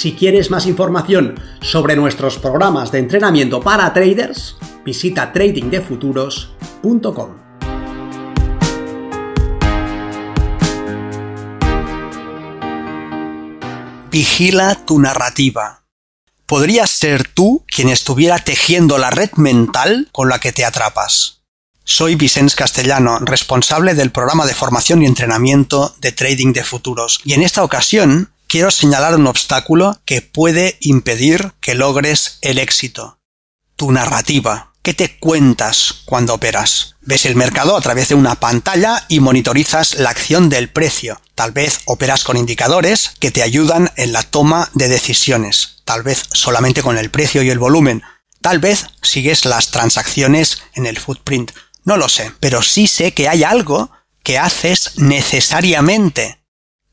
Si quieres más información sobre nuestros programas de entrenamiento para traders, visita tradingdefuturos.com. Vigila tu narrativa. Podrías ser tú quien estuviera tejiendo la red mental con la que te atrapas. Soy Vicens Castellano, responsable del programa de formación y entrenamiento de Trading de Futuros, y en esta ocasión quiero señalar un obstáculo que puede impedir que logres el éxito. Tu narrativa. ¿Qué te cuentas cuando operas? Ves el mercado a través de una pantalla y monitorizas la acción del precio. Tal vez operas con indicadores que te ayudan en la toma de decisiones. Tal vez solamente con el precio y el volumen. Tal vez sigues las transacciones en el footprint. No lo sé, pero sí sé que hay algo que haces necesariamente.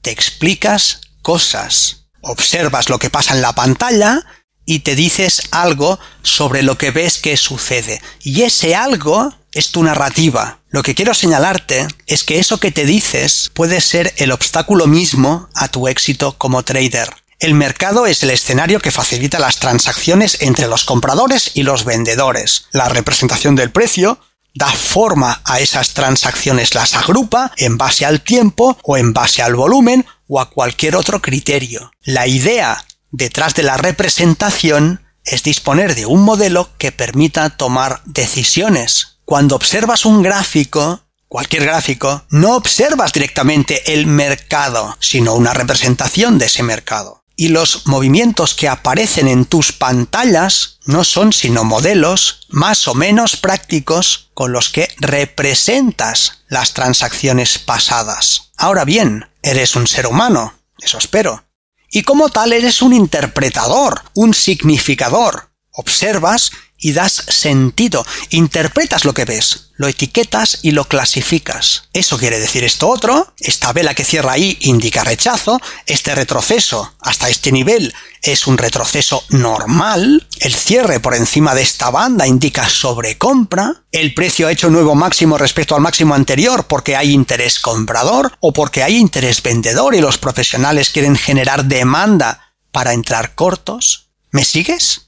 Te explicas cosas. Observas lo que pasa en la pantalla y te dices algo sobre lo que ves que sucede. Y ese algo es tu narrativa. Lo que quiero señalarte es que eso que te dices puede ser el obstáculo mismo a tu éxito como trader. El mercado es el escenario que facilita las transacciones entre los compradores y los vendedores. La representación del precio da forma a esas transacciones, las agrupa en base al tiempo o en base al volumen o a cualquier otro criterio. La idea detrás de la representación es disponer de un modelo que permita tomar decisiones. Cuando observas un gráfico, cualquier gráfico, no observas directamente el mercado, sino una representación de ese mercado. Y los movimientos que aparecen en tus pantallas no son sino modelos más o menos prácticos con los que representas las transacciones pasadas. Ahora bien, eres un ser humano, eso espero. Y como tal eres un interpretador, un significador. Observas y das sentido, interpretas lo que ves, lo etiquetas y lo clasificas. Eso quiere decir esto otro, esta vela que cierra ahí indica rechazo, este retroceso hasta este nivel es un retroceso normal, el cierre por encima de esta banda indica sobrecompra, el precio ha hecho nuevo máximo respecto al máximo anterior porque hay interés comprador o porque hay interés vendedor y los profesionales quieren generar demanda para entrar cortos. ¿Me sigues?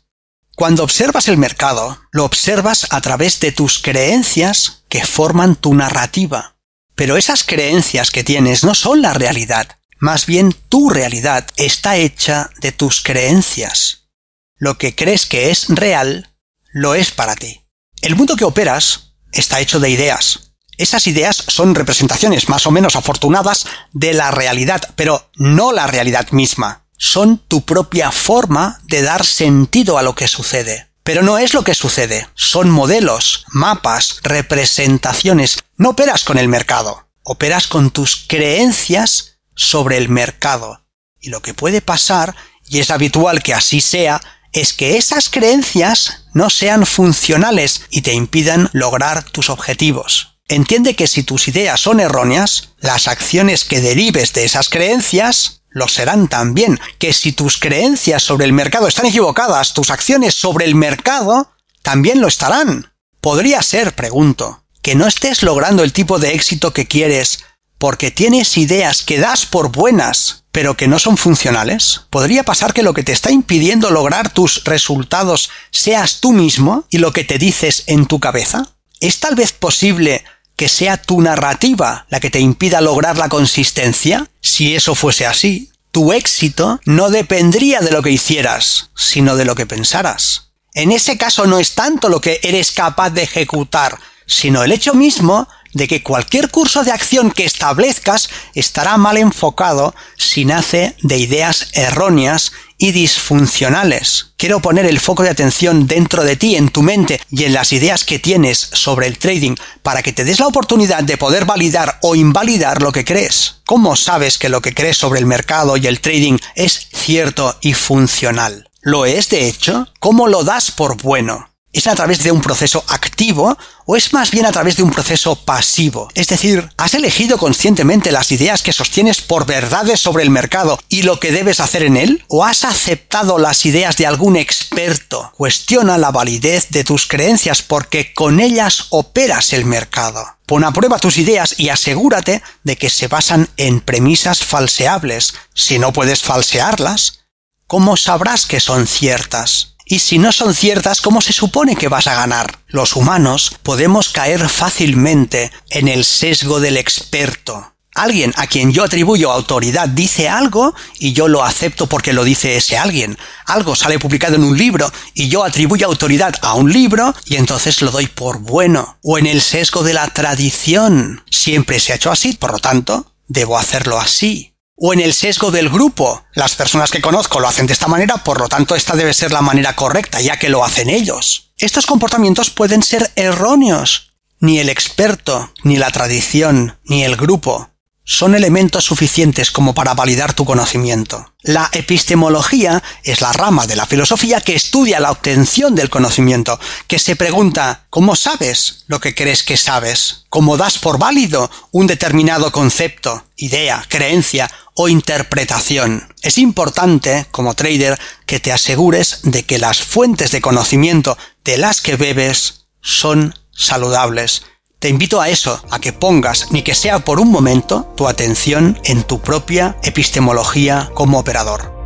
Cuando observas el mercado, lo observas a través de tus creencias que forman tu narrativa. Pero esas creencias que tienes no son la realidad. Más bien tu realidad está hecha de tus creencias. Lo que crees que es real, lo es para ti. El mundo que operas está hecho de ideas. Esas ideas son representaciones más o menos afortunadas de la realidad, pero no la realidad misma son tu propia forma de dar sentido a lo que sucede. Pero no es lo que sucede, son modelos, mapas, representaciones. No operas con el mercado, operas con tus creencias sobre el mercado. Y lo que puede pasar, y es habitual que así sea, es que esas creencias no sean funcionales y te impidan lograr tus objetivos. Entiende que si tus ideas son erróneas, las acciones que derives de esas creencias lo serán también, que si tus creencias sobre el mercado están equivocadas, tus acciones sobre el mercado también lo estarán. Podría ser, pregunto, que no estés logrando el tipo de éxito que quieres porque tienes ideas que das por buenas, pero que no son funcionales. Podría pasar que lo que te está impidiendo lograr tus resultados seas tú mismo y lo que te dices en tu cabeza. ¿Es tal vez posible que sea tu narrativa la que te impida lograr la consistencia? Si eso fuese así, tu éxito no dependría de lo que hicieras, sino de lo que pensaras. En ese caso no es tanto lo que eres capaz de ejecutar, sino el hecho mismo de que cualquier curso de acción que establezcas estará mal enfocado si nace de ideas erróneas y disfuncionales. Quiero poner el foco de atención dentro de ti, en tu mente y en las ideas que tienes sobre el trading para que te des la oportunidad de poder validar o invalidar lo que crees. ¿Cómo sabes que lo que crees sobre el mercado y el trading es cierto y funcional. ¿Lo es, de hecho? ¿Cómo lo das por bueno? ¿Es a través de un proceso activo o es más bien a través de un proceso pasivo? Es decir, ¿has elegido conscientemente las ideas que sostienes por verdades sobre el mercado y lo que debes hacer en él? ¿O has aceptado las ideas de algún experto? Cuestiona la validez de tus creencias porque con ellas operas el mercado. Pon a prueba tus ideas y asegúrate de que se basan en premisas falseables. Si no puedes falsearlas, ¿cómo sabrás que son ciertas? Y si no son ciertas, ¿cómo se supone que vas a ganar? Los humanos podemos caer fácilmente en el sesgo del experto. Alguien a quien yo atribuyo autoridad dice algo y yo lo acepto porque lo dice ese alguien. Algo sale publicado en un libro y yo atribuyo autoridad a un libro y entonces lo doy por bueno. O en el sesgo de la tradición. Siempre se ha hecho así, por lo tanto, debo hacerlo así o en el sesgo del grupo. Las personas que conozco lo hacen de esta manera, por lo tanto esta debe ser la manera correcta, ya que lo hacen ellos. Estos comportamientos pueden ser erróneos. Ni el experto, ni la tradición, ni el grupo son elementos suficientes como para validar tu conocimiento. La epistemología es la rama de la filosofía que estudia la obtención del conocimiento, que se pregunta ¿cómo sabes lo que crees que sabes? ¿Cómo das por válido un determinado concepto, idea, creencia o interpretación? Es importante, como trader, que te asegures de que las fuentes de conocimiento de las que bebes son saludables te invito a eso, a que pongas, ni que sea por un momento, tu atención en tu propia epistemología como operador.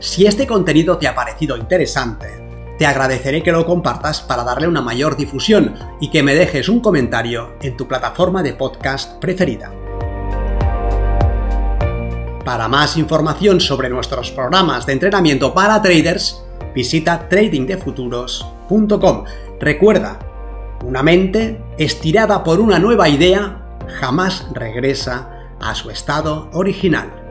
Si este contenido te ha parecido interesante, te agradeceré que lo compartas para darle una mayor difusión y que me dejes un comentario en tu plataforma de podcast preferida. Para más información sobre nuestros programas de entrenamiento para traders, visita tradingdefuturos.com. Recuerda, una mente estirada por una nueva idea jamás regresa a su estado original.